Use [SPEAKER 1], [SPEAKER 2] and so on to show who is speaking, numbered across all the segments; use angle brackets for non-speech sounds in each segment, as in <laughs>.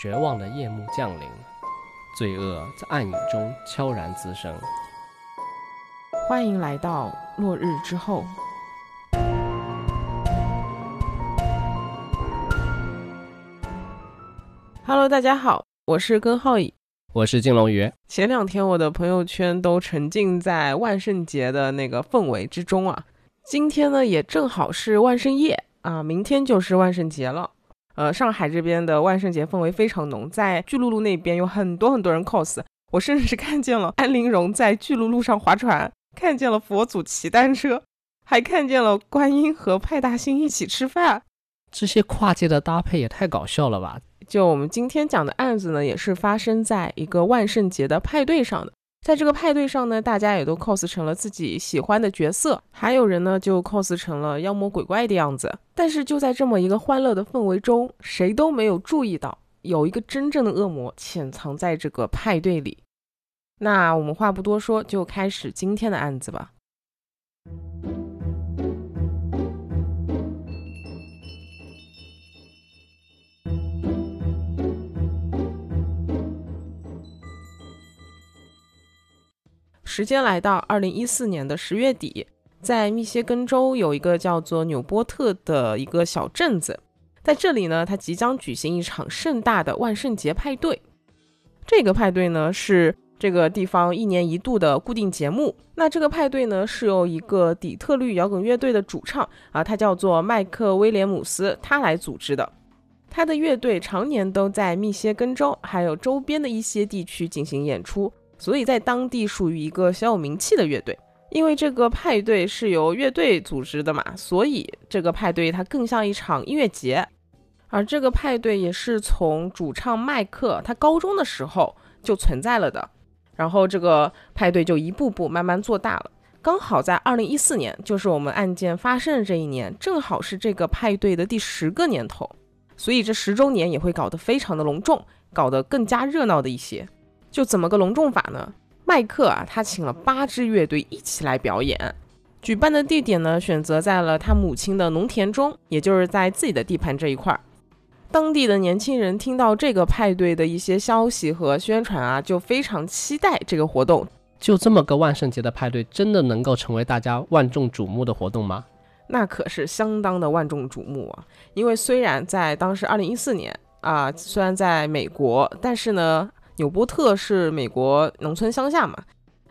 [SPEAKER 1] 绝望的夜幕降临，罪恶在暗影中悄然滋生。
[SPEAKER 2] 欢迎来到落日之后。Hello，大家好，我是根浩宇，
[SPEAKER 1] 我是金龙鱼。
[SPEAKER 2] 前两天我的朋友圈都沉浸在万圣节的那个氛围之中啊，今天呢也正好是万圣夜啊，明天就是万圣节了。呃，上海这边的万圣节氛围非常浓，在巨鹿路那边有很多很多人 cos，我甚至是 <laughs> 看见了安陵容在巨鹿路上划船，看见了佛祖骑单车，还看见了观音和派大星一起吃饭。
[SPEAKER 1] 这些跨界的搭配也太搞笑了吧！
[SPEAKER 2] 就我们今天讲的案子呢，也是发生在一个万圣节的派对上的。在这个派对上呢，大家也都 cos 成了自己喜欢的角色，还有人呢就 cos 成了妖魔鬼怪的样子。但是就在这么一个欢乐的氛围中，谁都没有注意到有一个真正的恶魔潜藏在这个派对里。那我们话不多说，就开始今天的案子吧。时间来到二零一四年的十月底，在密歇根州有一个叫做纽波特的一个小镇子，在这里呢，它即将举行一场盛大的万圣节派对。这个派对呢，是这个地方一年一度的固定节目。那这个派对呢，是由一个底特律摇滚乐队的主唱啊，他叫做麦克威廉姆斯，他来组织的。他的乐队常年都在密歇根州还有周边的一些地区进行演出。所以在当地属于一个小有名气的乐队，因为这个派对是由乐队组织的嘛，所以这个派对它更像一场音乐节。而这个派对也是从主唱麦克他高中的时候就存在了的，然后这个派对就一步步慢慢做大了。刚好在二零一四年，就是我们案件发生的这一年，正好是这个派对的第十个年头，所以这十周年也会搞得非常的隆重，搞得更加热闹的一些。就怎么个隆重法呢？麦克啊，他请了八支乐队一起来表演。举办的地点呢，选择在了他母亲的农田中，也就是在自己的地盘这一块儿。当地的年轻人听到这个派对的一些消息和宣传啊，就非常期待这个活动。
[SPEAKER 1] 就这么个万圣节的派对，真的能够成为大家万众瞩目的活动吗？
[SPEAKER 2] 那可是相当的万众瞩目啊！因为虽然在当时二零一四年啊，虽然在美国，但是呢。纽波特是美国农村乡下嘛？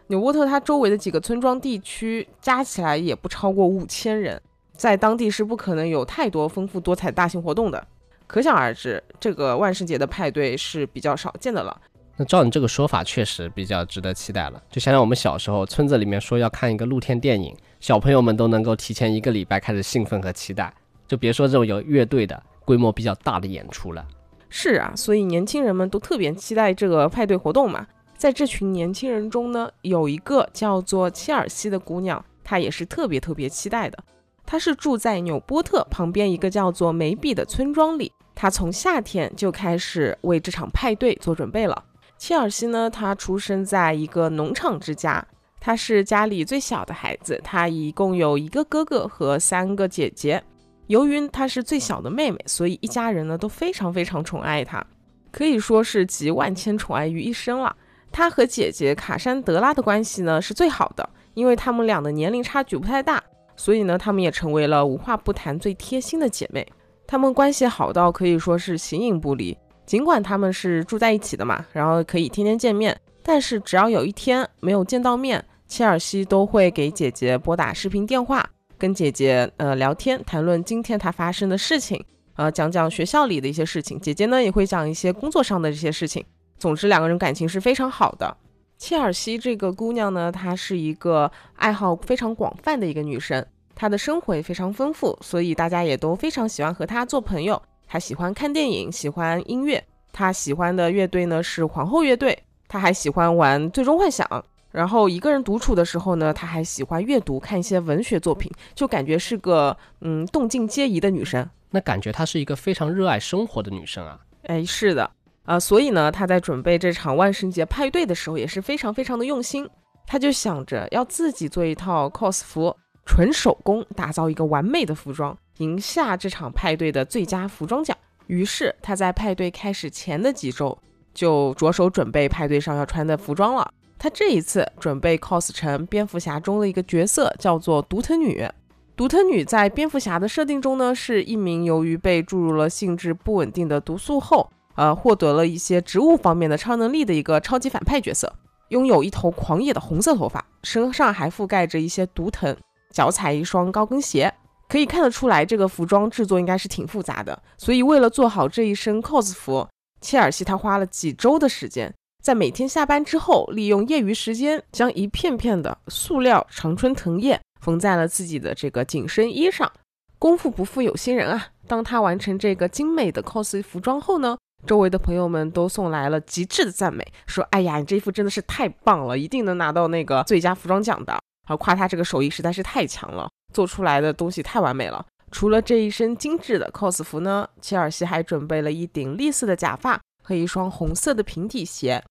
[SPEAKER 2] 纽波特它周围的几个村庄地区加起来也不超过五千人，在当地是不可能有太多丰富多彩大型活动的。可想而知，这个万圣节的派对是比较少见的了。
[SPEAKER 1] 那照你这个说法，确实比较值得期待了。就想想我们小时候村子里面说要看一个露天电影，小朋友们都能够提前一个礼拜开始兴奋和期待，就别说这种有乐队的规模比较大的演出了。
[SPEAKER 2] 是啊，所以年轻人们都特别期待这个派对活动嘛。在这群年轻人中呢，有一个叫做切尔西的姑娘，她也是特别特别期待的。她是住在纽波特旁边一个叫做梅比的村庄里。她从夏天就开始为这场派对做准备了。切尔西呢，她出生在一个农场之家，她是家里最小的孩子，她一共有一个哥哥和三个姐姐。由于她是最小的妹妹，所以一家人呢都非常非常宠爱她，可以说是集万千宠爱于一身了。她和姐姐卡珊德拉的关系呢是最好的，因为她们俩的年龄差距不太大，所以呢她们也成为了无话不谈、最贴心的姐妹。她们关系好到可以说是形影不离。尽管她们是住在一起的嘛，然后可以天天见面，但是只要有一天没有见到面，切尔西都会给姐姐拨打视频电话。跟姐姐呃聊天，谈论今天她发生的事情，呃讲讲学校里的一些事情。姐姐呢也会讲一些工作上的这些事情。总之两个人感情是非常好的。切尔西这个姑娘呢，她是一个爱好非常广泛的一个女生，她的生活也非常丰富，所以大家也都非常喜欢和她做朋友。她喜欢看电影，喜欢音乐，她喜欢的乐队呢是皇后乐队，她还喜欢玩最终幻想。然后一个人独处的时候呢，她还喜欢阅读，看一些文学作品，就感觉是个嗯动静皆宜的女生。
[SPEAKER 1] 那感觉她是一个非常热爱生活的女生啊。
[SPEAKER 2] 哎，是的，啊，所以呢，她在准备这场万圣节派对的时候也是非常非常的用心。她就想着要自己做一套 cos 服，纯手工打造一个完美的服装，赢下这场派对的最佳服装奖。于是他在派对开始前的几周就着手准备派对上要穿的服装了。他这一次准备 cos 成蝙蝠侠中的一个角色，叫做独藤女。独藤女在蝙蝠侠的设定中呢，是一名由于被注入了性质不稳定的毒素后，呃，获得了一些植物方面的超能力的一个超级反派角色。拥有一头狂野的红色头发，身上还覆盖着一些毒藤，脚踩一双高跟鞋。可以看得出来，这个服装制作应该是挺复杂的。所以为了做好这一身 cos 服，切尔西他花了几周的时间，在每天下班之后，利用业余时间将一片片的塑料常春藤叶。缝在了自己的这个紧身衣上。功夫不负有心人啊！当他完成这个精美的 cos 服装后呢，周围的朋友们都送来了极致的赞美，说：“哎呀，你这衣服真的是太棒了，一定能拿到那个最佳服装奖的。”而夸他这个手艺实在是太强了，做出来的东西太完美了。除了这一身精致的 cos 服呢，切尔西还准备了一顶栗色的假发和一双红色的平底鞋。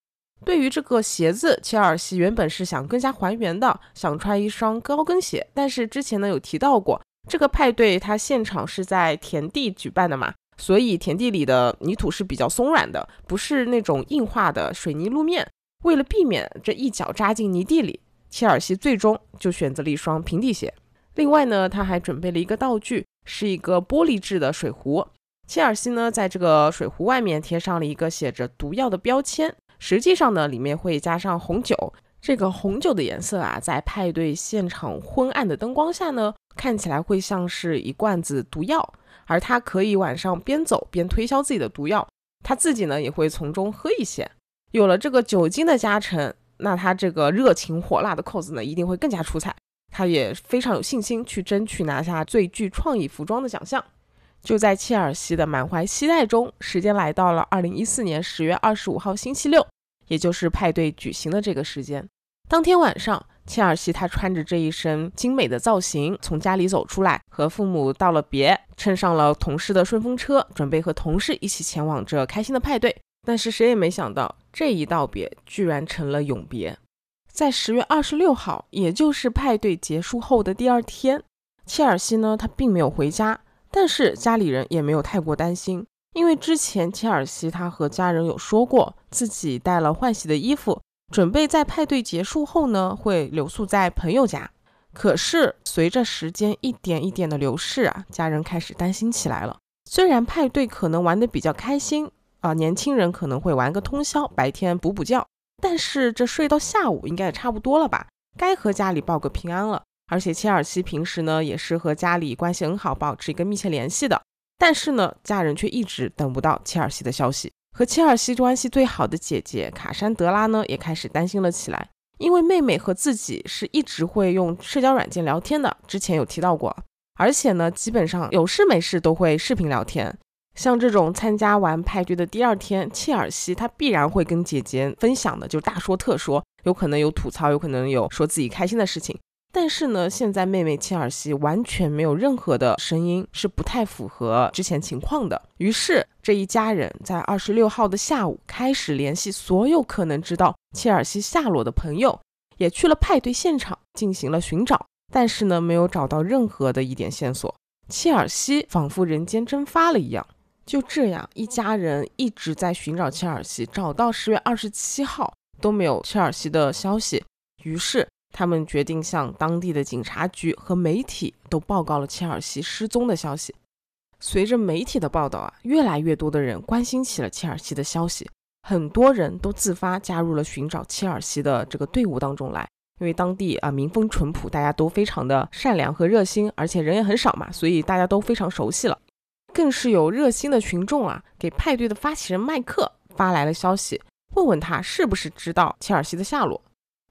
[SPEAKER 2] 对于这个鞋子，切尔西原本是想更加还原的，想穿一双高跟鞋。但是之前呢有提到过，这个派对它现场是在田地举办的嘛，所以田地里的泥土是比较松软的，不是那种硬化的水泥路面。为了避免这一脚扎进泥地里，切尔西最终就选择了一双平底鞋。另外呢，他还准备了一个道具，是一个玻璃制的水壶。切尔西呢在这个水壶外面贴上了一个写着毒药的标签。实际上呢，里面会加上红酒。这个红酒的颜色啊，在派对现场昏暗的灯光下呢，看起来会像是一罐子毒药。而他可以晚上边走边推销自己的毒药，他自己呢也会从中喝一些。有了这个酒精的加成，那他这个热情火辣的扣子呢，一定会更加出彩。他也非常有信心去争取拿下最具创意服装的奖项。就在切尔西的满怀期待中，时间来到了二零一四年十月二十五号星期六，也就是派对举行的这个时间。当天晚上，切尔西他穿着这一身精美的造型从家里走出来，和父母道了别，乘上了同事的顺风车，准备和同事一起前往这开心的派对。但是谁也没想到，这一道别居然成了永别。在十月二十六号，也就是派对结束后的第二天，切尔西呢，他并没有回家。但是家里人也没有太过担心，因为之前切尔西他和家人有说过，自己带了换洗的衣服，准备在派对结束后呢会留宿在朋友家。可是随着时间一点一点的流逝啊，家人开始担心起来了。虽然派对可能玩得比较开心啊，年轻人可能会玩个通宵，白天补补觉，但是这睡到下午应该也差不多了吧？该和家里报个平安了。而且切尔西平时呢也是和家里关系很好，保持一个密切联系的。但是呢，家人却一直等不到切尔西的消息。和切尔西关系最好的姐姐卡珊德拉呢，也开始担心了起来，因为妹妹和自己是一直会用社交软件聊天的，之前有提到过。而且呢，基本上有事没事都会视频聊天。像这种参加完派对的第二天，切尔西她必然会跟姐姐分享的，就大说特说，有可能有吐槽，有可能有说自己开心的事情。但是呢，现在妹妹切尔西完全没有任何的声音，是不太符合之前情况的。于是这一家人在二十六号的下午开始联系所有可能知道切尔西下落的朋友，也去了派对现场进行了寻找。但是呢，没有找到任何的一点线索。切尔西仿佛人间蒸发了一样。就这样，一家人一直在寻找切尔西，找到十月二十七号都没有切尔西的消息。于是。他们决定向当地的警察局和媒体都报告了切尔西失踪的消息。随着媒体的报道啊，越来越多的人关心起了切尔西的消息，很多人都自发加入了寻找切尔西的这个队伍当中来。因为当地啊民风淳朴，大家都非常的善良和热心，而且人也很少嘛，所以大家都非常熟悉了。更是有热心的群众啊，给派对的发起人麦克发来了消息，问问他是不是知道切尔西的下落。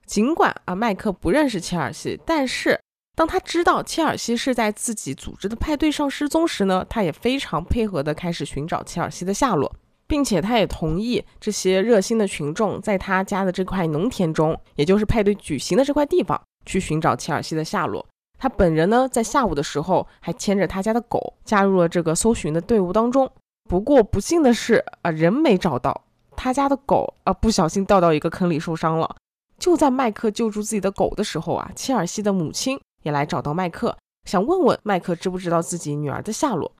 [SPEAKER 2] 尽管啊，麦克不认识切尔西，但是当他知道切尔西是在自己组织的派对上失踪时呢，他也非常配合的开始寻找切尔西的下落，并且他也同意这些热心的群众在他家的这块农田中，也就是派对举行的这块地方去寻找切尔西的下落。他本人呢，在下午的时候还牵着他家的狗加入了这个搜寻的队伍当中。不过不幸的是啊，人没找到，他家的狗啊不小心掉到一个坑里受伤了。就在麦克救助自己的狗的时候啊，切尔西的母亲也来找到麦克，想问问麦克知不知道自己女儿的下落。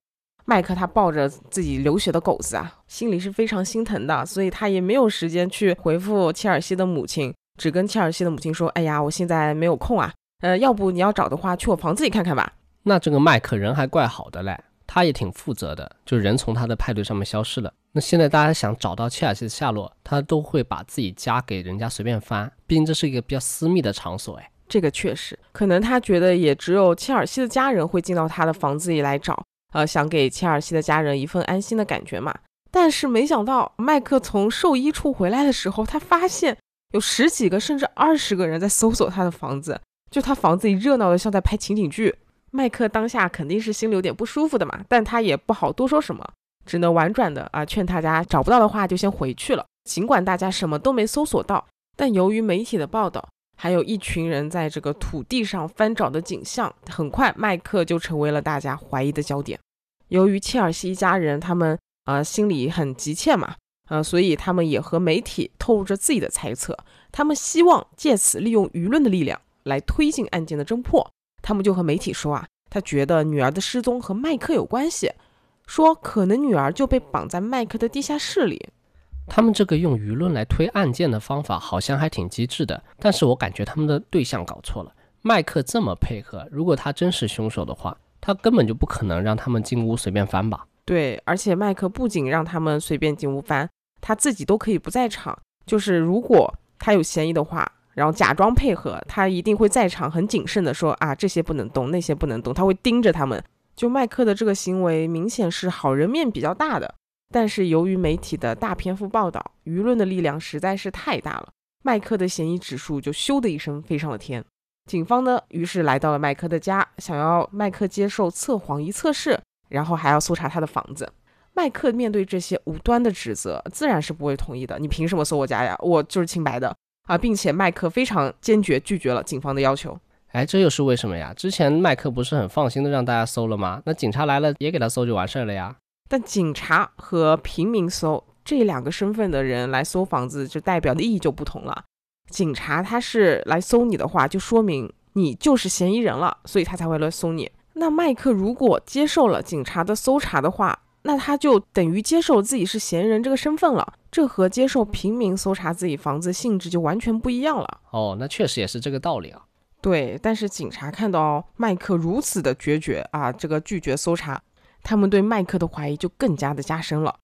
[SPEAKER 2] 麦克他抱着自己流血的狗子啊，心里是非常心疼的，所以他也没有时间去回复切尔西的母亲，只跟切尔西的母亲说：“哎呀，我现在没有空啊，呃，要不你要找的话，去我房子里看看吧。”
[SPEAKER 1] 那这个麦克人还怪好的嘞，他也挺负责的，就人从他的派对上面消失了。那现在大家想找到切尔西的下落，他都会把自己家给人家随便翻，毕竟这是一个比较私密的场所，哎，
[SPEAKER 2] 这个确实，可能他觉得也只有切尔西的家人会进到他的房子里来找，呃，想给切尔西的家人一份安心的感觉嘛。但是没想到，麦克从兽医处回来的时候，他发现有十几个甚至二十个人在搜索他的房子，就他房子里热闹的像在拍情景剧。麦克当下肯定是心里有点不舒服的嘛，但他也不好多说什么。只能婉转的啊劝大家找不到的话就先回去了。尽管大家什么都没搜索到，但由于媒体的报道，还有一群人在这个土地上翻找的景象，很快麦克就成为了大家怀疑的焦点。由于切尔西一家人他们啊心里很急切嘛，呃，所以他们也和媒体透露着自己的猜测，他们希望借此利用舆论的力量来推进案件的侦破。他们就和媒体说啊，他觉得女儿的失踪和麦克有关系。说可能女儿就被绑在麦克的地下室里。
[SPEAKER 1] 他们这个用舆论来推案件的方法好像还挺机智的，但是我感觉他们的对象搞错了。麦克这么配合，如果他真是凶手的话，他根本就不可能让他们进屋随便翻吧？
[SPEAKER 2] 对，而且麦克不仅让他们随便进屋翻，他自己都可以不在场。就是如果他有嫌疑的话，然后假装配合，他一定会在场，很谨慎的说啊，这些不能动，那些不能动，他会盯着他们。就麦克的这个行为明显是好人面比较大的，但是由于媒体的大篇幅报道，舆论的力量实在是太大了，麦克的嫌疑指数就咻的一声飞上了天。警方呢，于是来到了麦克的家，想要麦克接受测谎仪测试，然后还要搜查他的房子。麦克面对这些无端的指责，自然是不会同意的。你凭什么搜我家呀？我就是清白的啊！并且麦克非常坚决拒绝了警方的要求。
[SPEAKER 1] 哎，这又是为什么呀？之前麦克不是很放心的让大家搜了吗？那警察来了也给他搜就完事儿了呀。
[SPEAKER 2] 但警察和平民搜这两个身份的人来搜房子，就代表的意义就不同了。警察他是来搜你的话，就说明你就是嫌疑人了，所以他才会来搜你。那麦克如果接受了警察的搜查的话，那他就等于接受自己是嫌疑人这个身份了。这和接受平民搜查自己房子性质就完全不一样了。
[SPEAKER 1] 哦，那确实也是这个道理啊。
[SPEAKER 2] 对，但是警察看到麦克如此的决绝啊，这个拒绝搜查，他们对麦克的怀疑就更加的加深了。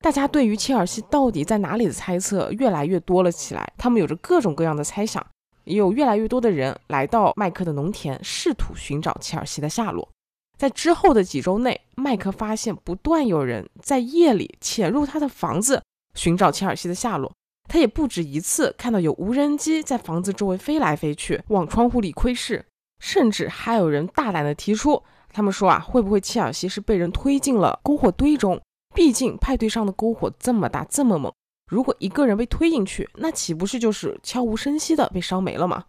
[SPEAKER 2] 大家对于切尔西到底在哪里的猜测越来越多了起来，他们有着各种各样的猜想，也有越来越多的人来到麦克的农田，试图寻找切尔西的下落。在之后的几周内，麦克发现不断有人在夜里潜入他的房子，寻找切尔西的下落。他也不止一次看到有无人机在房子周围飞来飞去，往窗户里窥视，甚至还有人大胆地提出，他们说啊，会不会切尔西是被人推进了篝火堆中？毕竟派对上的篝火这么大这么猛，如果一个人被推进去，那岂不是就是悄无声息的被烧没了吗？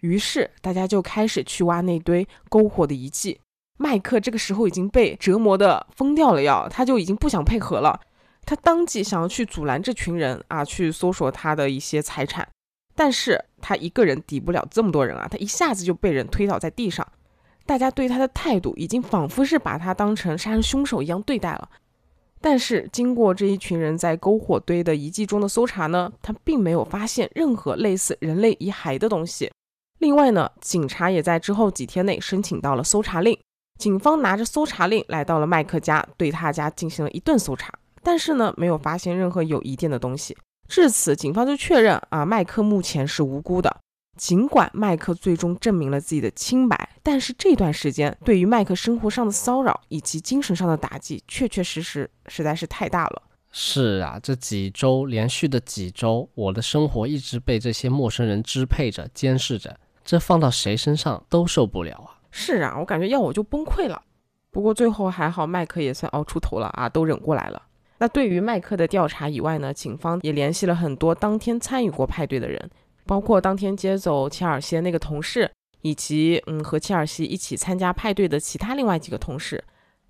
[SPEAKER 2] 于是大家就开始去挖那堆篝火的遗迹。麦克这个时候已经被折磨的疯掉了，要他就已经不想配合了。他当即想要去阻拦这群人啊，去搜索他的一些财产，但是他一个人抵不了这么多人啊，他一下子就被人推倒在地上。大家对他的态度已经仿佛是把他当成杀人凶手一样对待了。但是经过这一群人在篝火堆的遗迹中的搜查呢，他并没有发现任何类似人类遗骸的东西。另外呢，警察也在之后几天内申请到了搜查令，警方拿着搜查令来到了麦克家，对他家进行了一顿搜查。但是呢，没有发现任何有疑点的东西。至此，警方就确认啊，麦克目前是无辜的。尽管麦克最终证明了自己的清白，但是这段时间对于麦克生活上的骚扰以及精神上的打击，确确实实实在是太大了。
[SPEAKER 1] 是啊，这几周连续的几周，我的生活一直被这些陌生人支配着、监视着，这放到谁身上都受不了啊。
[SPEAKER 2] 是啊，我感觉要我就崩溃了。不过最后还好，麦克也算熬出头了啊，都忍过来了。那对于麦克的调查以外呢，警方也联系了很多当天参与过派对的人，包括当天接走切尔西的那个同事，以及嗯和切尔西一起参加派对的其他另外几个同事。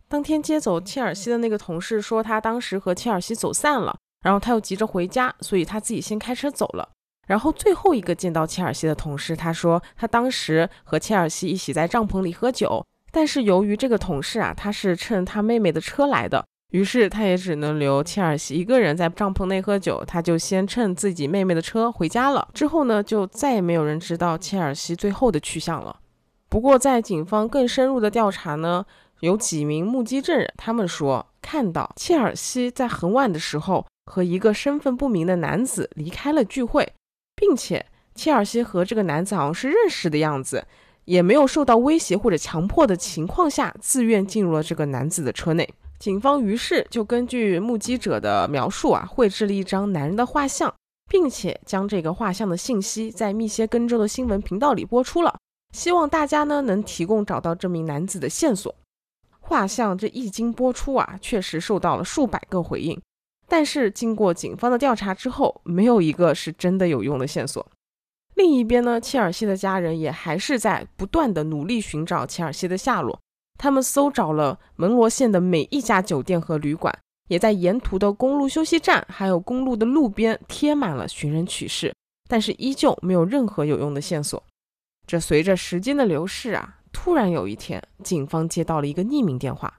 [SPEAKER 2] 当天接走切尔西的那个同事说，他当时和切尔西走散了，然后他又急着回家，所以他自己先开车走了。然后最后一个见到切尔西的同事，他说他当时和切尔西一起在帐篷里喝酒，但是由于这个同事啊，他是乘他妹妹的车来的，于是他也只能留切尔西一个人在帐篷内喝酒，他就先乘自己妹妹的车回家了。之后呢，就再也没有人知道切尔西最后的去向了。不过，在警方更深入的调查呢，有几名目击证人，他们说看到切尔西在很晚的时候和一个身份不明的男子离开了聚会，并且切尔西和这个男子好像是认识的样子，也没有受到威胁或者强迫的情况下，自愿进入了这个男子的车内。警方于是就根据目击者的描述啊，绘制了一张男人的画像，并且将这个画像的信息在密歇根州的新闻频道里播出了。希望大家呢能提供找到这名男子的线索。画像这一经播出啊，确实受到了数百个回应，但是经过警方的调查之后，没有一个是真的有用的线索。另一边呢，切尔西的家人也还是在不断的努力寻找切尔西的下落。他们搜找了门罗县的每一家酒店和旅馆，也在沿途的公路休息站还有公路的路边贴满了寻人启事，但是依旧没有任何有用的线索。这随着时间的流逝啊，突然有一天，警方接到了一个匿名电话。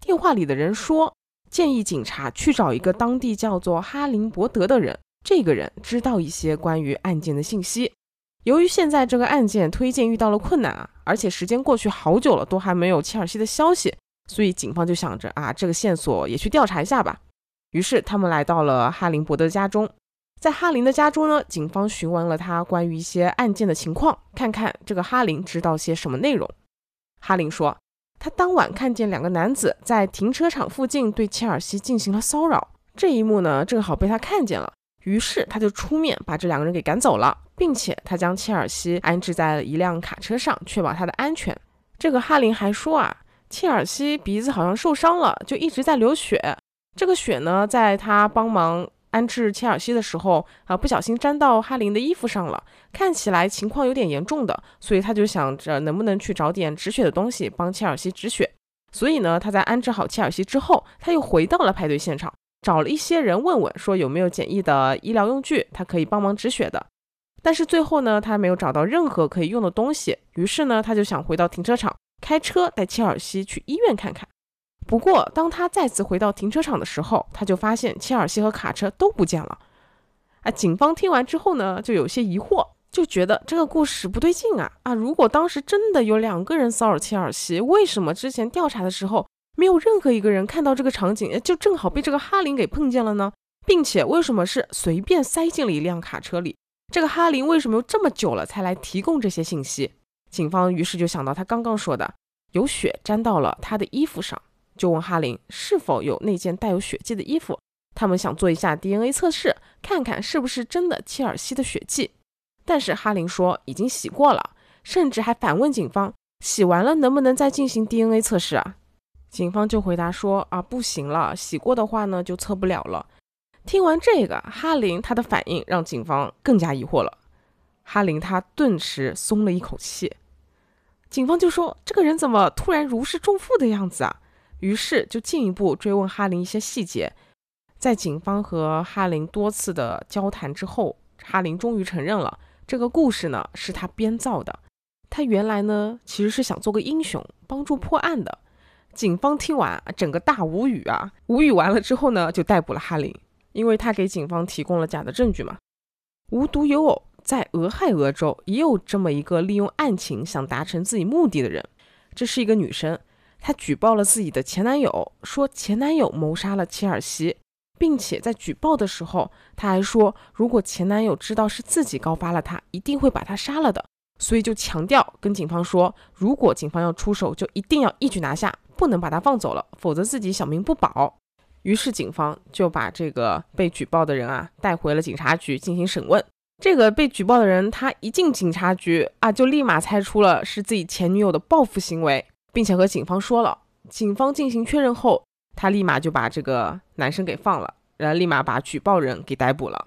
[SPEAKER 2] 电话里的人说，建议警察去找一个当地叫做哈林伯德的人，这个人知道一些关于案件的信息。由于现在这个案件推荐遇到了困难啊，而且时间过去好久了，都还没有切尔西的消息，所以警方就想着啊，这个线索也去调查一下吧。于是他们来到了哈林伯德家中。在哈林的家中呢，警方询问了他关于一些案件的情况，看看这个哈林知道些什么内容。哈林说，他当晚看见两个男子在停车场附近对切尔西进行了骚扰，这一幕呢正好被他看见了，于是他就出面把这两个人给赶走了，并且他将切尔西安置在了一辆卡车上，确保他的安全。这个哈林还说啊，切尔西鼻子好像受伤了，就一直在流血，这个血呢在他帮忙。安置切尔西的时候啊，不小心沾到哈林的衣服上了，看起来情况有点严重的，所以他就想着能不能去找点止血的东西帮切尔西止血。所以呢，他在安置好切尔西之后，他又回到了派对现场，找了一些人问问，说有没有简易的医疗用具，他可以帮忙止血的。但是最后呢，他没有找到任何可以用的东西，于是呢，他就想回到停车场，开车带切尔西去医院看看。不过，当他再次回到停车场的时候，他就发现切尔西和卡车都不见了。啊，警方听完之后呢，就有些疑惑，就觉得这个故事不对劲啊！啊，如果当时真的有两个人骚扰切尔西，为什么之前调查的时候没有任何一个人看到这个场景，就正好被这个哈林给碰见了呢？并且为什么是随便塞进了一辆卡车里？这个哈林为什么又这么久了才来提供这些信息？警方于是就想到他刚刚说的，有血沾到了他的衣服上。就问哈林是否有那件带有血迹的衣服，他们想做一下 DNA 测试，看看是不是真的切尔西的血迹。但是哈林说已经洗过了，甚至还反问警方，洗完了能不能再进行 DNA 测试啊？警方就回答说啊，不行了，洗过的话呢就测不了了。听完这个，哈林他的反应让警方更加疑惑了。哈林他顿时松了一口气，警方就说这个人怎么突然如释重负的样子啊？于是就进一步追问哈林一些细节，在警方和哈林多次的交谈之后，哈林终于承认了这个故事呢是他编造的。他原来呢其实是想做个英雄，帮助破案的。警方听完整个大无语啊，无语完了之后呢就逮捕了哈林，因为他给警方提供了假的证据嘛。无独有偶，在俄亥俄州也有这么一个利用案情想达成自己目的的人，这是一个女生。她举报了自己的前男友，说前男友谋杀了切尔西，并且在举报的时候，她还说，如果前男友知道是自己告发了他，一定会把他杀了的。所以就强调跟警方说，如果警方要出手，就一定要一举拿下，不能把他放走了，否则自己小命不保。于是警方就把这个被举报的人啊带回了警察局进行审问。这个被举报的人，他一进警察局啊，就立马猜出了是自己前女友的报复行为。并且和警方说了，警方进行确认后，他立马就把这个男生给放了，然后立马把举报人给逮捕了。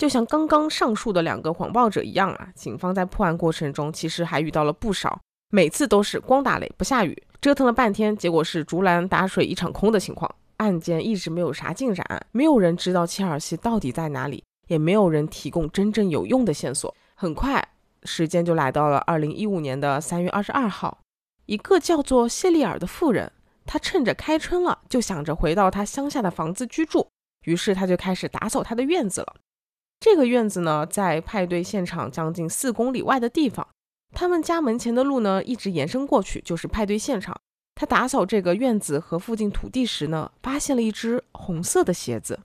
[SPEAKER 2] 就像刚刚上述的两个谎报者一样啊，警方在破案过程中其实还遇到了不少，每次都是光打雷不下雨，折腾了半天，结果是竹篮打水一场空的情况，案件一直没有啥进展，没有人知道切尔西到底在哪里，也没有人提供真正有用的线索。很快，时间就来到了二零一五年的三月二十二号。一个叫做谢利尔的妇人，她趁着开春了，就想着回到她乡下的房子居住，于是她就开始打扫她的院子了。这个院子呢，在派对现场将近四公里外的地方。他们家门前的路呢，一直延伸过去，就是派对现场。他打扫这个院子和附近土地时呢，发现了一只红色的鞋子。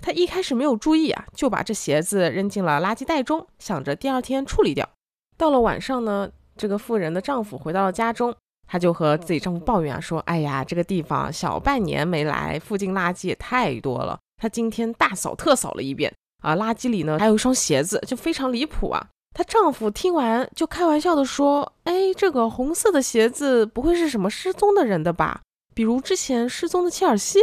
[SPEAKER 2] 他一开始没有注意啊，就把这鞋子扔进了垃圾袋中，想着第二天处理掉。到了晚上呢，这个妇人的丈夫回到了家中，他就和自己丈夫抱怨啊，说：“哎呀，这个地方小半年没来，附近垃圾也太多了。他今天大扫特扫了一遍啊，垃圾里呢还有一双鞋子，就非常离谱啊。”她丈夫听完就开玩笑的说：“哎，这个红色的鞋子不会是什么失踪的人的吧？比如之前失踪的切尔西。”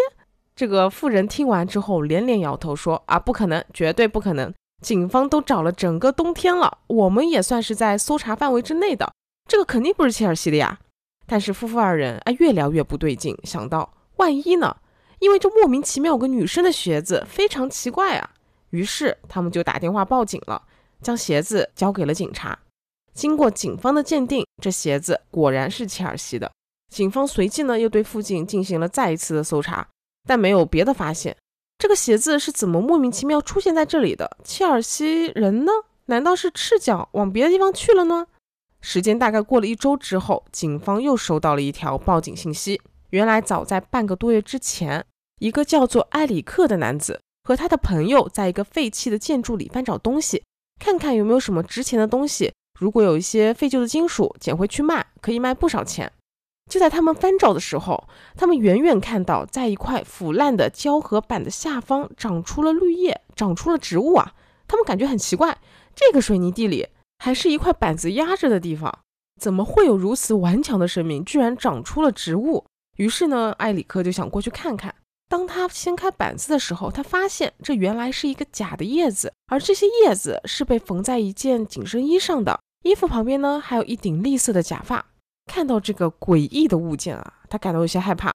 [SPEAKER 2] 这个妇人听完之后连连摇头说：“啊，不可能，绝对不可能！警方都找了整个冬天了，我们也算是在搜查范围之内的，这个肯定不是切尔西的呀。”但是夫妇二人啊越聊越不对劲，想到万一呢？因为这莫名其妙有个女生的鞋子非常奇怪啊，于是他们就打电话报警了。将鞋子交给了警察。经过警方的鉴定，这鞋子果然是切尔西的。警方随即呢又对附近进行了再一次的搜查，但没有别的发现。这个鞋子是怎么莫名其妙出现在这里的？切尔西人呢？难道是赤脚往别的地方去了呢？时间大概过了一周之后，警方又收到了一条报警信息。原来早在半个多月之前，一个叫做埃里克的男子和他的朋友在一个废弃的建筑里翻找东西。看看有没有什么值钱的东西，如果有一些废旧的金属，捡回去卖，可以卖不少钱。就在他们翻找的时候，他们远远看到，在一块腐烂的胶合板的下方长出了绿叶，长出了植物啊！他们感觉很奇怪，这个水泥地里还是一块板子压着的地方，怎么会有如此顽强的生命，居然长出了植物？于是呢，埃里克就想过去看看。当他掀开板子的时候，他发现这原来是一个假的叶子，而这些叶子是被缝在一件紧身衣上的。衣服旁边呢，还有一顶栗色的假发。看到这个诡异的物件啊，他感到有些害怕。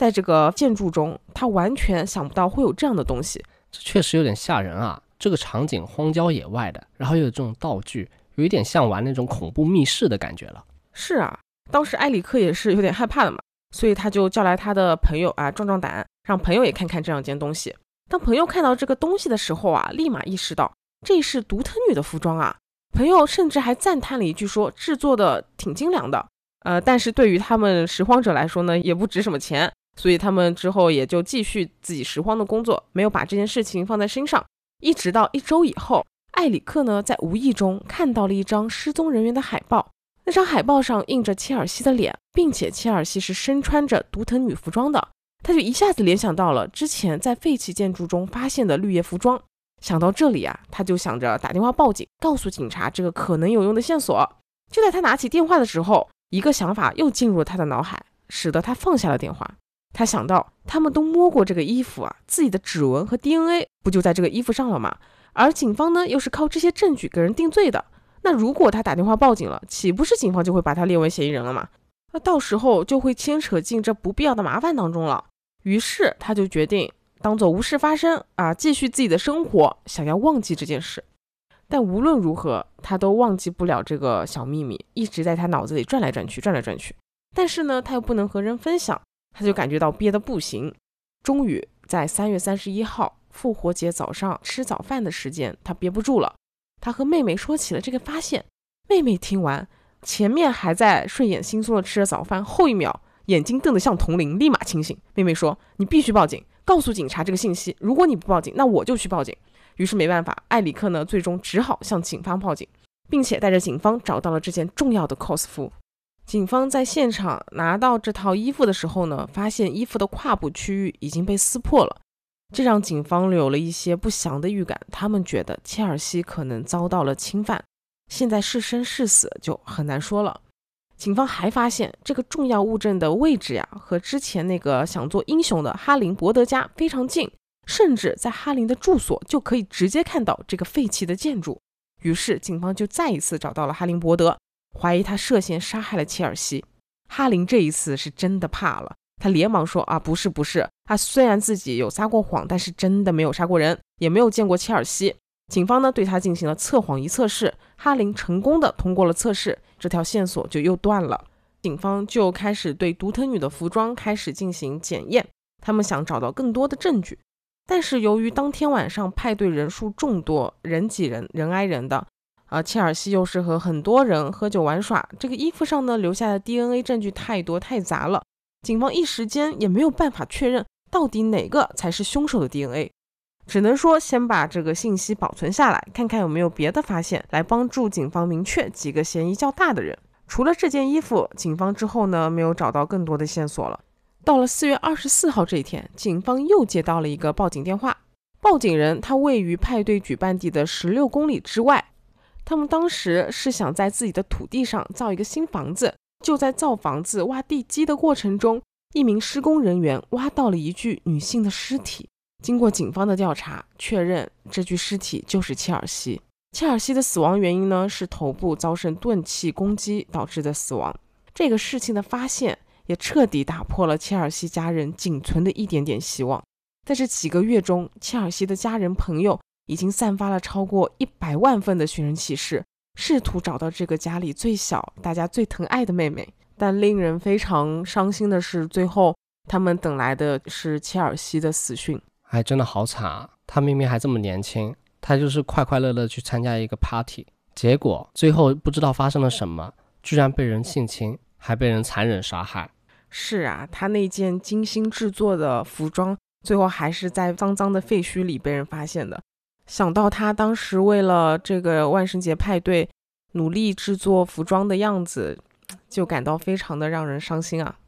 [SPEAKER 2] 在这个建筑中，他完全想不到会有这样的东西，
[SPEAKER 1] 这确实有点吓人啊！这个场景荒郊野外的，然后又有这种道具，有一点像玩那种恐怖密室的感觉了。
[SPEAKER 2] 是啊，当时埃里克也是有点害怕的嘛，所以他就叫来他的朋友啊，壮壮胆。让朋友也看看这两件东西。当朋友看到这个东西的时候啊，立马意识到这是独特女的服装啊。朋友甚至还赞叹了一句，说制作的挺精良的。呃，但是对于他们拾荒者来说呢，也不值什么钱，所以他们之后也就继续自己拾荒的工作，没有把这件事情放在身上。一直到一周以后，艾里克呢在无意中看到了一张失踪人员的海报，那张海报上印着切尔西的脸，并且切尔西是身穿着独藤女服装的。他就一下子联想到了之前在废弃建筑中发现的绿叶服装。想到这里啊，他就想着打电话报警，告诉警察这个可能有用的线索。就在他拿起电话的时候，一个想法又进入了他的脑海，使得他放下了电话。他想到他们都摸过这个衣服啊，自己的指纹和 DNA 不就在这个衣服上了吗？而警方呢，又是靠这些证据给人定罪的。那如果他打电话报警了，岂不是警方就会把他列为嫌疑人了吗？那到时候就会牵扯进这不必要的麻烦当中了。于是他就决定当做无事发生啊，继续自己的生活，想要忘记这件事。但无论如何，他都忘记不了这个小秘密，一直在他脑子里转来转去，转来转去。但是呢，他又不能和人分享，他就感觉到憋得不行。终于在三月三十一号复活节早上吃早饭的时间，他憋不住了，他和妹妹说起了这个发现。妹妹听完，前面还在睡眼惺忪的吃着早饭，后一秒。眼睛瞪得像铜铃，立马清醒。妹妹说：“你必须报警，告诉警察这个信息。如果你不报警，那我就去报警。”于是没办法，艾里克呢最终只好向警方报警，并且带着警方找到了这件重要的 cos 服。警方在现场拿到这套衣服的时候呢，发现衣服的胯部区域已经被撕破了，这让警方有了一些不祥的预感。他们觉得切尔西可能遭到了侵犯，现在是生是死就很难说了。警方还发现这个重要物证的位置呀，和之前那个想做英雄的哈林伯德家非常近，甚至在哈林的住所就可以直接看到这个废弃的建筑。于是警方就再一次找到了哈林伯德，怀疑他涉嫌杀害了切尔西。哈林这一次是真的怕了，他连忙说：“啊，不是不是，他虽然自己有撒过谎，但是真的没有杀过人，也没有见过切尔西。”警方呢对他进行了测谎仪测试，哈林成功的通过了测试。这条线索就又断了。警方就开始对独藤女的服装开始进行检验，他们想找到更多的证据。但是由于当天晚上派对人数众多，人挤人，人挨人的，啊，切尔西又是和很多人喝酒玩耍，这个衣服上呢留下的 DNA 证据太多太杂了，警方一时间也没有办法确认到底哪个才是凶手的 DNA，只能说先把这个信息保存下来，看看有没有别的发现，来帮助警方明确几个嫌疑较大的人。除了这件衣服，警方之后呢没有找到更多的线索了。到了四月二十四号这一天，警方又接到了一个报警电话。报警人他位于派对举办地的十六公里之外，他们当时是想在自己的土地上造一个新房子。就在造房子挖地基的过程中，一名施工人员挖到了一具女性的尸体。经过警方的调查，确认这具尸体就是切尔西。切尔西的死亡原因呢，是头部遭受钝器攻击导致的死亡。这个事情的发现也彻底打破了切尔西家人仅存的一点点希望。在这几个月中，切尔西的家人朋友已经散发了超过一百万份的寻人启事，试图找到这个家里最小、大家最疼爱的妹妹。但令人非常伤心的是，最后他们等来的是切尔西的死讯。
[SPEAKER 1] 哎，真的好惨啊！他明明还这么年轻。他就是快快乐乐去参加一个 party，结果最后不知道发生了什么，居然被人性侵，还被人残忍杀害。
[SPEAKER 2] 是啊，他那件精心制作的服装，最后还是在脏脏的废墟里被人发现的。想到他当时为了这个万圣节派对努力制作服装的样子，就感到非常的让人伤心啊。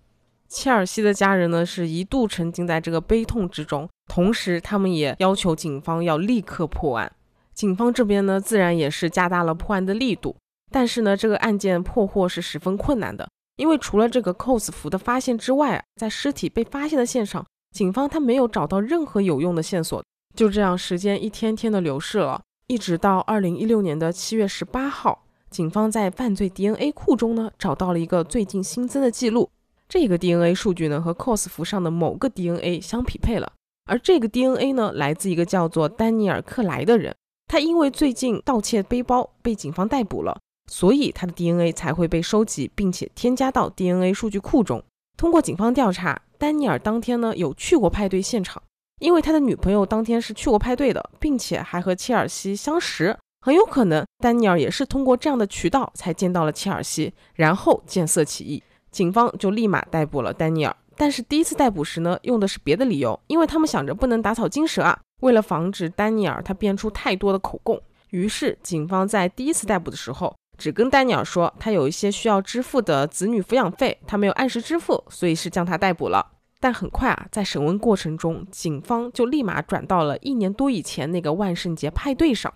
[SPEAKER 2] 切尔西的家人呢，是一度沉浸在这个悲痛之中，同时他们也要求警方要立刻破案。警方这边呢，自然也是加大了破案的力度。但是呢，这个案件破获是十分困难的，因为除了这个 cos 服的发现之外啊，在尸体被发现的现场，警方他没有找到任何有用的线索。就这样，时间一天天的流逝了，一直到二零一六年的七月十八号，警方在犯罪 DNA 库中呢，找到了一个最近新增的记录。这个 DNA 数据呢和 cos 服上的某个 DNA 相匹配了，而这个 DNA 呢来自一个叫做丹尼尔·克莱的人，他因为最近盗窃背包被警方逮捕了，所以他的 DNA 才会被收集并且添加到 DNA 数据库中。通过警方调查，丹尼尔当天呢有去过派对现场，因为他的女朋友当天是去过派对的，并且还和切尔西相识，很有可能丹尼尔也是通过这样的渠道才见到了切尔西，然后见色起意。警方就立马逮捕了丹尼尔，但是第一次逮捕时呢，用的是别的理由，因为他们想着不能打草惊蛇啊。为了防止丹尼尔他编出太多的口供，于是警方在第一次逮捕的时候，只跟丹尼尔说他有一些需要支付的子女抚养费，他没有按时支付，所以是将他逮捕了。但很快啊，在审问过程中，警方就立马转到了一年多以前那个万圣节派对上。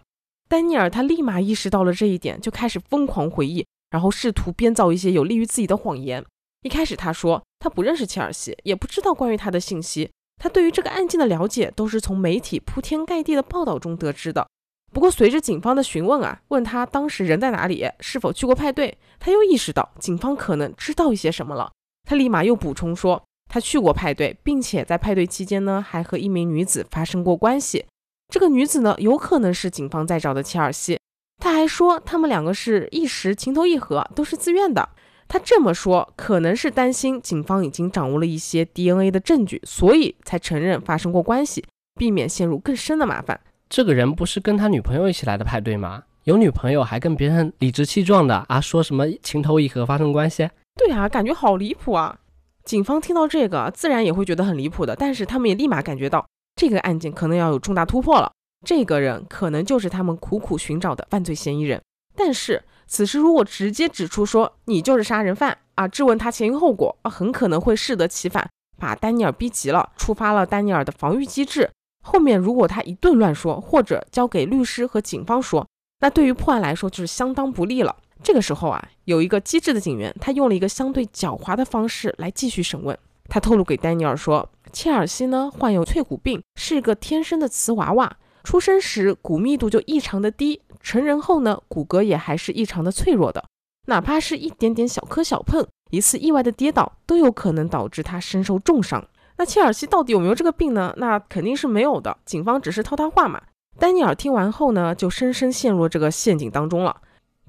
[SPEAKER 2] 丹尼尔他立马意识到了这一点，就开始疯狂回忆。然后试图编造一些有利于自己的谎言。一开始他说他不认识切尔西，也不知道关于他的信息。他对于这个案件的了解都是从媒体铺天盖地的报道中得知的。不过随着警方的询问啊，问他当时人在哪里，是否去过派对，他又意识到警方可能知道一些什么了。他立马又补充说他去过派对，并且在派对期间呢还和一名女子发生过关系。这个女子呢有可能是警方在找的切尔西。他还说，他们两个是一时情投意合，都是自愿的。他这么说，可能是担心警方已经掌握了一些 DNA 的证据，所以才承认发生过关系，避免陷入更深的麻烦。
[SPEAKER 1] 这个人不是跟他女朋友一起来的派对吗？有女朋友还跟别人理直气壮的啊，说什么情投意合发生关系？
[SPEAKER 2] 对啊，感觉好离谱啊！警方听到这个，自然也会觉得很离谱的，但是他们也立马感觉到这个案件可能要有重大突破了。这个人可能就是他们苦苦寻找的犯罪嫌疑人，但是此时如果直接指出说你就是杀人犯啊，质问他前因后果啊，很可能会适得其反，把丹尼尔逼急了，触发了丹尼尔的防御机制。后面如果他一顿乱说，或者交给律师和警方说，那对于破案来说就是相当不利了。这个时候啊，有一个机智的警员，他用了一个相对狡猾的方式来继续审问。他透露给丹尼尔说，切尔西呢患有脆骨病，是个天生的瓷娃娃。出生时骨密度就异常的低，成人后呢，骨骼也还是异常的脆弱的，哪怕是一点点小磕小碰，一次意外的跌倒都有可能导致他身受重伤。那切尔西到底有没有这个病呢？那肯定是没有的，警方只是套他话嘛。丹尼尔听完后呢，就深深陷入这个陷阱当中了。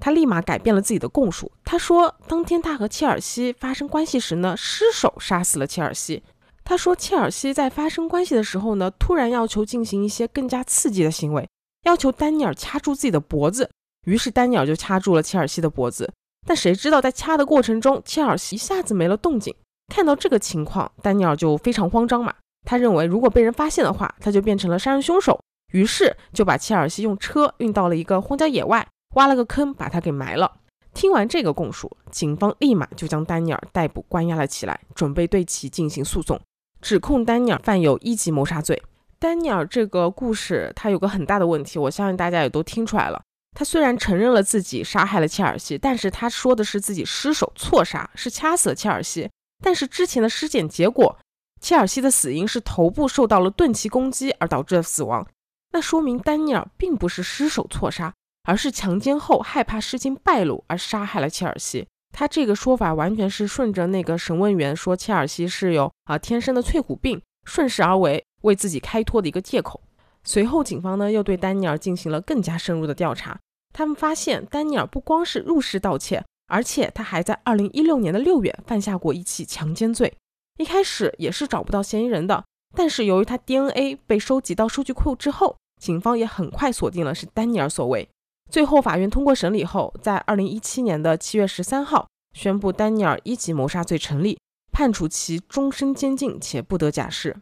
[SPEAKER 2] 他立马改变了自己的供述。他说，当天他和切尔西发生关系时呢，失手杀死了切尔西。他说，切尔西在发生关系的时候呢，突然要求进行一些更加刺激的行为，要求丹尼尔掐住自己的脖子。于是丹尼尔就掐住了切尔西的脖子。但谁知道在掐的过程中，切尔西一下子没了动静。看到这个情况，丹尼尔就非常慌张嘛。他认为如果被人发现的话，他就变成了杀人凶手。于是就把切尔西用车运到了一个荒郊野外，挖了个坑把他给埋了。听完这个供述，警方立马就将丹尼尔逮捕关押了起来，准备对其进行诉讼，指控丹尼尔犯有一级谋杀罪。丹尼尔这个故事他有个很大的问题，我相信大家也都听出来了。他虽然承认了自己杀害了切尔西，但是他说的是自己失手错杀，是掐死了切尔西。但是之前的尸检结果，切尔西的死因是头部受到了钝器攻击而导致的死亡。那说明丹尼尔并不是失手错杀，而是强奸后害怕事情败露而杀害了切尔西。他这个说法完全是顺着那个审问员说切尔西是有啊天生的脆骨病，顺势而为，为自己开脱的一个借口。随后警方呢又对丹尼尔进行了更加深入的调查，他们发现丹尼尔不光是入室盗窃，而且他还在2016年的六月犯下过一起强奸罪。一开始也是找不到嫌疑人的。但是由于他 DNA 被收集到数据库之后，警方也很快锁定了是丹尼尔所为。最后法院通过审理后，在二零一七年的七月十三号宣布丹尼尔一级谋杀罪成立，判处其终身监禁且不得假释。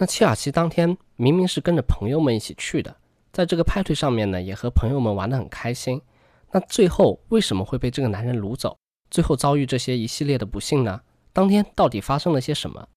[SPEAKER 1] 那切尔西当天明明是跟着朋友们一起去的，在这个派对上面呢，也和朋友们玩得很开心。那最后为什么会被这个男人掳走？最后遭遇这些一系列的不幸呢？当天到底发生了些什么？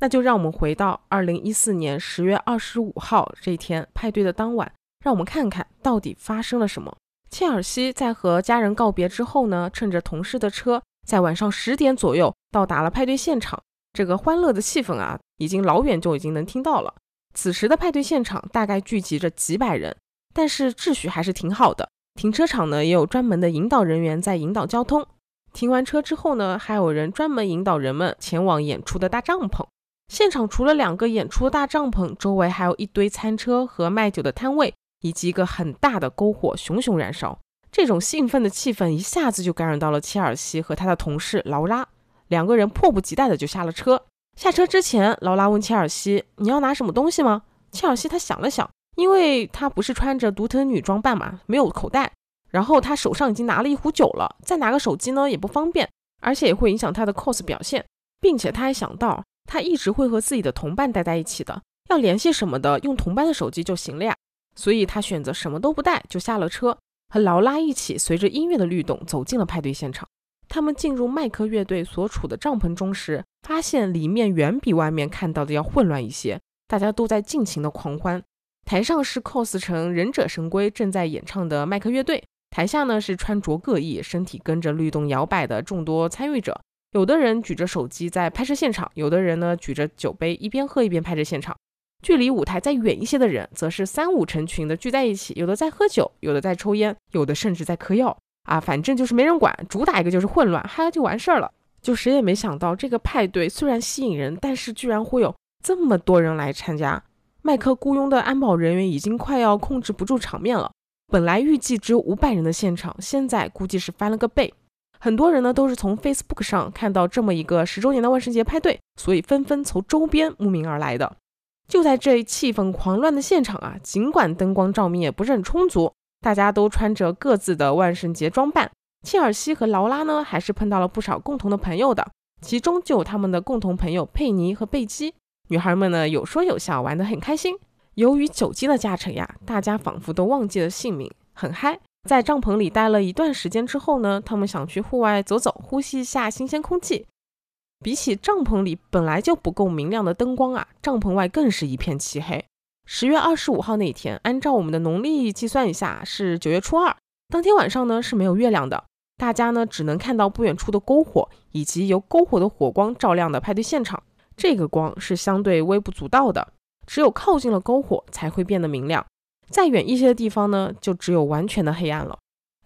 [SPEAKER 2] 那就让我们回到二零一四年十月二十五号这一天派对的当晚，让我们看看到底发生了什么。切尔西在和家人告别之后呢，趁着同事的车，在晚上十点左右到达了派对现场。这个欢乐的气氛啊，已经老远就已经能听到了。此时的派对现场大概聚集着几百人，但是秩序还是挺好的。停车场呢也有专门的引导人员在引导交通。停完车之后呢，还有人专门引导人们前往演出的大帐篷。现场除了两个演出的大帐篷，周围还有一堆餐车和卖酒的摊位，以及一个很大的篝火熊熊燃烧。这种兴奋的气氛一下子就感染到了切尔西和他的同事劳拉，两个人迫不及待的就下了车。下车之前，劳拉问切尔西：“你要拿什么东西吗？”切尔西他想了想，因为他不是穿着独特女装扮嘛，没有口袋，然后他手上已经拿了一壶酒了，再拿个手机呢也不方便，而且也会影响他的 cos 表现，并且他还想到。他一直会和自己的同伴待在一起的，要联系什么的，用同伴的手机就行了呀。所以他选择什么都不带，就下了车，和劳拉一起随着音乐的律动走进了派对现场。他们进入麦克乐队所处的帐篷中时，发现里面远比外面看到的要混乱一些，大家都在尽情的狂欢。台上是 cos 成忍者神龟正在演唱的麦克乐队，台下呢是穿着各异、身体跟着律动摇摆的众多参与者。有的人举着手机在拍摄现场，有的人呢举着酒杯一边喝一边拍摄现场。距离舞台再远一些的人，则是三五成群的聚在一起，有的在喝酒，有的在抽烟，有的甚至在嗑药啊，反正就是没人管，主打一个就是混乱，嗨就完事儿了。就谁也没想到，这个派对虽然吸引人，但是居然会有这么多人来参加。麦克雇佣的安保人员已经快要控制不住场面了。本来预计只有五百人的现场，现在估计是翻了个倍。很多人呢都是从 Facebook 上看到这么一个十周年的万圣节派对，所以纷纷从周边慕名而来的。就在这一气氛狂乱的现场啊，尽管灯光照明也不是很充足，大家都穿着各自的万圣节装扮。切尔西和劳拉呢，还是碰到了不少共同的朋友的，其中就有他们的共同朋友佩妮和贝基。女孩们呢有说有笑，玩得很开心。由于酒精的加成呀，大家仿佛都忘记了姓名，很嗨。在帐篷里待了一段时间之后呢，他们想去户外走走，呼吸一下新鲜空气。比起帐篷里本来就不够明亮的灯光啊，帐篷外更是一片漆黑。十月二十五号那一天，按照我们的农历计算一下是九月初二，当天晚上呢是没有月亮的，大家呢只能看到不远处的篝火以及由篝火的火光照亮的派对现场。这个光是相对微不足道的，只有靠近了篝火才会变得明亮。再远一些的地方呢，就只有完全的黑暗了。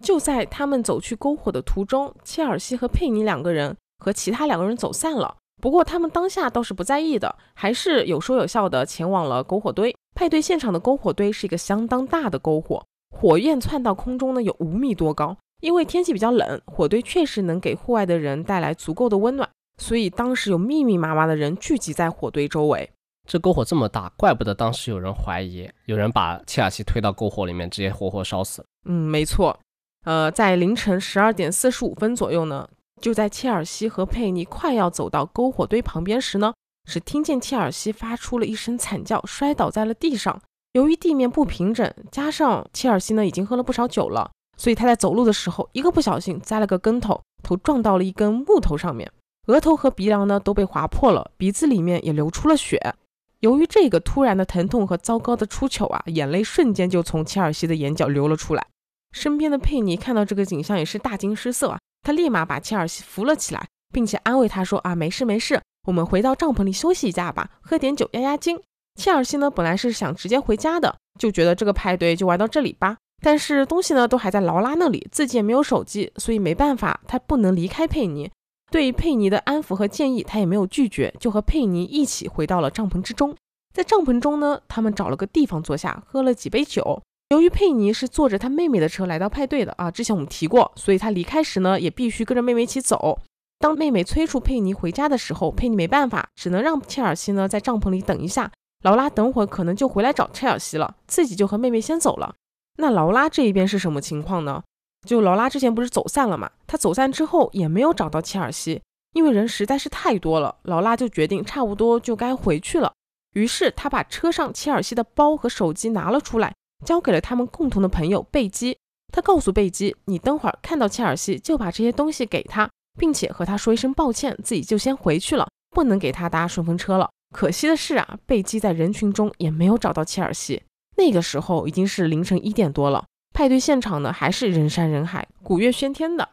[SPEAKER 2] 就在他们走去篝火的途中，切尔西和佩妮两个人和其他两个人走散了。不过他们当下倒是不在意的，还是有说有笑的前往了篝火堆。派对现场的篝火堆是一个相当大的篝火，火焰窜到空中呢有五米多高，因为天气比较冷，火堆确实能给户外的人带来足够的温暖，所以当时有密密麻麻的人聚集在火堆周围。
[SPEAKER 1] 这篝火这么大，怪不得当时有人怀疑，有人把切尔西推到篝火里面，直接活活烧死了。
[SPEAKER 2] 嗯，没错。呃，在凌晨十二点四十五分左右呢，就在切尔西和佩妮快要走到篝火堆旁边时呢，只听见切尔西发出了一声惨叫，摔倒在了地上。由于地面不平整，加上切尔西呢已经喝了不少酒了，所以他在走路的时候一个不小心栽了个跟头，头撞到了一根木头上面，额头和鼻梁呢都被划破了，鼻子里面也流出了血。由于这个突然的疼痛和糟糕的出糗啊，眼泪瞬间就从切尔西的眼角流了出来。身边的佩妮看到这个景象也是大惊失色啊，她立马把切尔西扶了起来，并且安慰他说：“啊，没事没事，我们回到帐篷里休息一下吧，喝点酒压压惊。”切尔西呢本来是想直接回家的，就觉得这个派对就玩到这里吧。但是东西呢都还在劳拉那里，自己也没有手机，所以没办法，他不能离开佩妮。对佩妮的安抚和建议，他也没有拒绝，就和佩妮一起回到了帐篷之中。在帐篷中呢，他们找了个地方坐下，喝了几杯酒。由于佩妮是坐着她妹妹的车来到派对的啊，之前我们提过，所以她离开时呢，也必须跟着妹妹一起走。当妹妹催促佩妮回家的时候，佩妮没办法，只能让切尔西呢在帐篷里等一下。劳拉等会儿可能就回来找切尔西了，自己就和妹妹先走了。那劳拉这一边是什么情况呢？就劳拉之前不是走散了嘛？她走散之后也没有找到切尔西，因为人实在是太多了，劳拉就决定差不多就该回去了。于是她把车上切尔西的包和手机拿了出来。交给了他们共同的朋友贝基，她告诉贝基：“你等会儿看到切尔西就把这些东西给他，并且和他说一声抱歉，自己就先回去了，不能给他搭顺风车了。”可惜的是啊，贝基在人群中也没有找到切尔西。那个时候已经是凌晨一点多了，派对现场呢还是人山人海，鼓乐喧天的。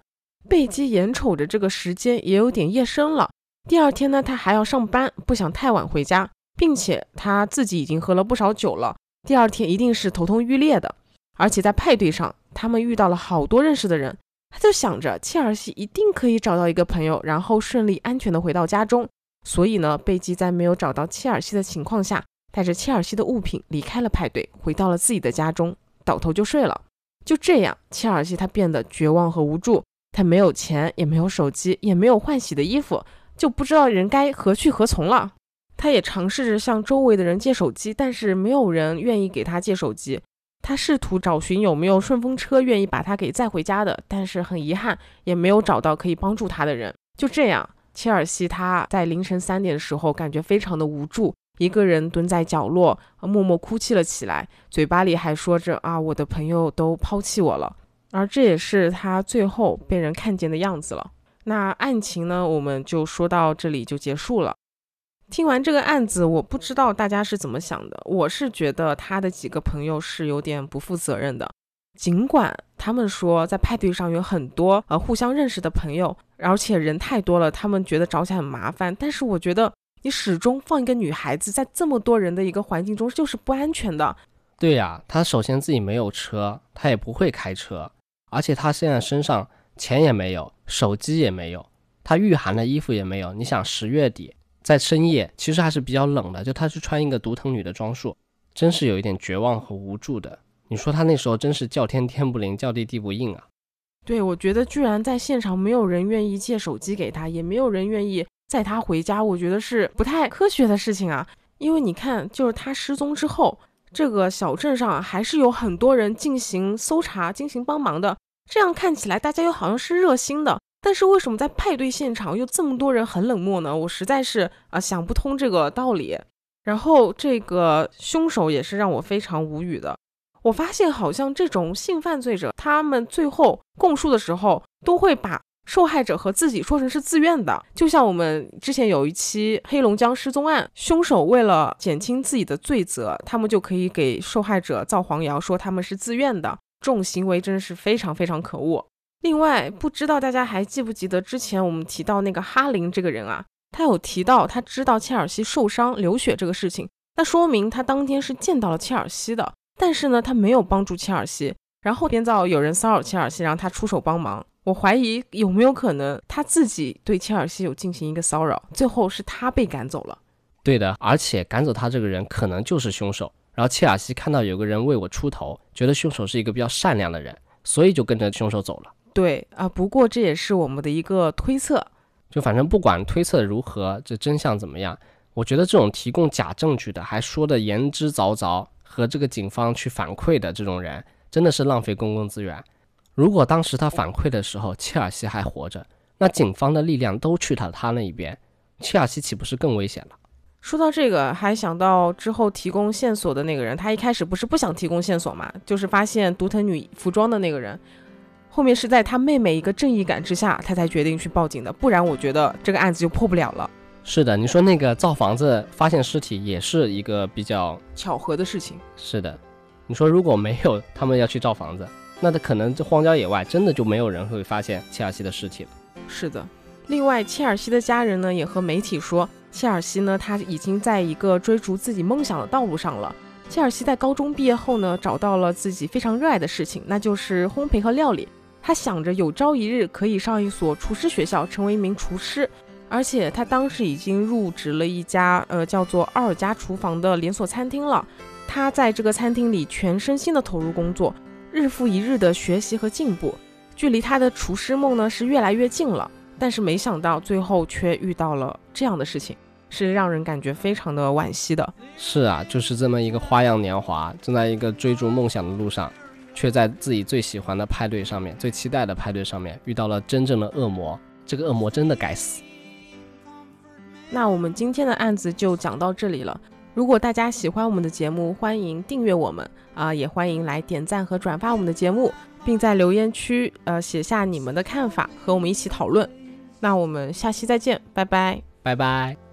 [SPEAKER 2] 贝基眼瞅着这个时间也有点夜深了，第二天呢他还要上班，不想太晚回家，并且他自己已经喝了不少酒了。第二天一定是头痛欲裂的，而且在派对上，他们遇到了好多认识的人，他就想着切尔西一定可以找到一个朋友，然后顺利安全的回到家中。所以呢，贝基在没有找到切尔西的情况下，带着切尔西的物品离开了派对，回到了自己的家中，倒头就睡了。就这样，切尔西他变得绝望和无助，他没有钱，也没有手机，也没有换洗的衣服，就不知道人该何去何从了。他也尝试着向周围的人借手机，但是没有人愿意给他借手机。他试图找寻有没有顺风车愿意把他给载回家的，但是很遗憾，也没有找到可以帮助他的人。就这样，切尔西他在凌晨三点的时候感觉非常的无助，一个人蹲在角落，默默哭泣了起来，嘴巴里还说着啊，我的朋友都抛弃我了。而这也是他最后被人看见的样子了。那案情呢，我们就说到这里就结束了。听完这个案子，我不知道大家是怎么想的。我是觉得他的几个朋友是有点不负责任的。尽管他们说在派对上有很多呃互相认识的朋友，而且人太多了，他们觉得找起来很麻烦。但是我觉得你始终放一个女孩子在这么多人的一个环境中，就是不安全的。
[SPEAKER 1] 对呀，他首先自己没有车，他也不会开车，而且他现在身上钱也没有，手机也没有，他御寒的衣服也没有。你想十月底。在深夜，其实还是比较冷的。就她是穿一个独藤女的装束，真是有一点绝望和无助的。你说她那时候真是叫天天不灵，叫地地不应啊。
[SPEAKER 2] 对，我觉得居然在现场没有人愿意借手机给她，也没有人愿意载她回家，我觉得是不太科学的事情啊。因为你看，就是她失踪之后，这个小镇上还是有很多人进行搜查、进行帮忙的。这样看起来，大家又好像是热心的。但是为什么在派对现场又这么多人很冷漠呢？我实在是啊想不通这个道理。然后这个凶手也是让我非常无语的。我发现好像这种性犯罪者，他们最后供述的时候都会把受害者和自己说成是自愿的。就像我们之前有一期黑龙江失踪案，凶手为了减轻自己的罪责，他们就可以给受害者造黄谣，说他们是自愿的。这种行为真的是非常非常可恶。另外，不知道大家还记不记得之前我们提到那个哈林这个人啊？他有提到他知道切尔西受伤流血这个事情，那说明他当天是见到了切尔西的。但是呢，他没有帮助切尔西，然后编造有人骚扰切尔西，让他出手帮忙。我怀疑有没有可能他自己对切尔西有进行一个骚扰，最后是他被赶走了。
[SPEAKER 1] 对的，而且赶走他这个人可能就是凶手。然后切尔西看到有个人为我出头，觉得凶手是一个比较善良的人，所以就跟着凶手走了。
[SPEAKER 2] 对啊，不过这也是我们的一个推测。
[SPEAKER 1] 就反正不管推测如何，这真相怎么样，我觉得这种提供假证据的，还说的言之凿凿，和这个警方去反馈的这种人，真的是浪费公共资源。如果当时他反馈的时候，切尔西还活着，那警方的力量都去他他那一边，切尔西岂不是更危险了？
[SPEAKER 2] 说到这个，还想到之后提供线索的那个人，他一开始不是不想提供线索嘛，就是发现独藤女服装的那个人，后面是在他妹妹一个正义感之下，他才决定去报警的，不然我觉得这个案子就破不了了。
[SPEAKER 1] 是的，你说那个造房子发现尸体也是一个比较
[SPEAKER 2] 巧合的事情。
[SPEAKER 1] 是的，你说如果没有他们要去造房子，那他可能这荒郊野外真的就没有人会发现切尔西的尸体了。
[SPEAKER 2] 是的，另外切尔西的家人呢也和媒体说，切尔西呢他已经在一个追逐自己梦想的道路上了。切尔西在高中毕业后呢，找到了自己非常热爱的事情，那就是烘焙和料理。他想着有朝一日可以上一所厨师学校，成为一名厨师。而且他当时已经入职了一家呃叫做奥尔加厨房的连锁餐厅了。他在这个餐厅里全身心的投入工作，日复一日的学习和进步，距离他的厨师梦呢是越来越近了。但是没想到最后却遇到了这样的事情，是让人感觉非常的惋惜的。
[SPEAKER 1] 是啊，就是这么一个花样年华，正在一个追逐梦想的路上，却在自己最喜欢的派对上面、最期待的派对上面遇到了真正的恶魔。这个恶魔真的该死。
[SPEAKER 2] 那我们今天的案子就讲到这里了。如果大家喜欢我们的节目，欢迎订阅我们啊，也欢迎来点赞和转发我们的节目，并在留言区呃写下你们的看法，和我们一起讨论。那我们下期再见，拜拜，
[SPEAKER 1] 拜拜。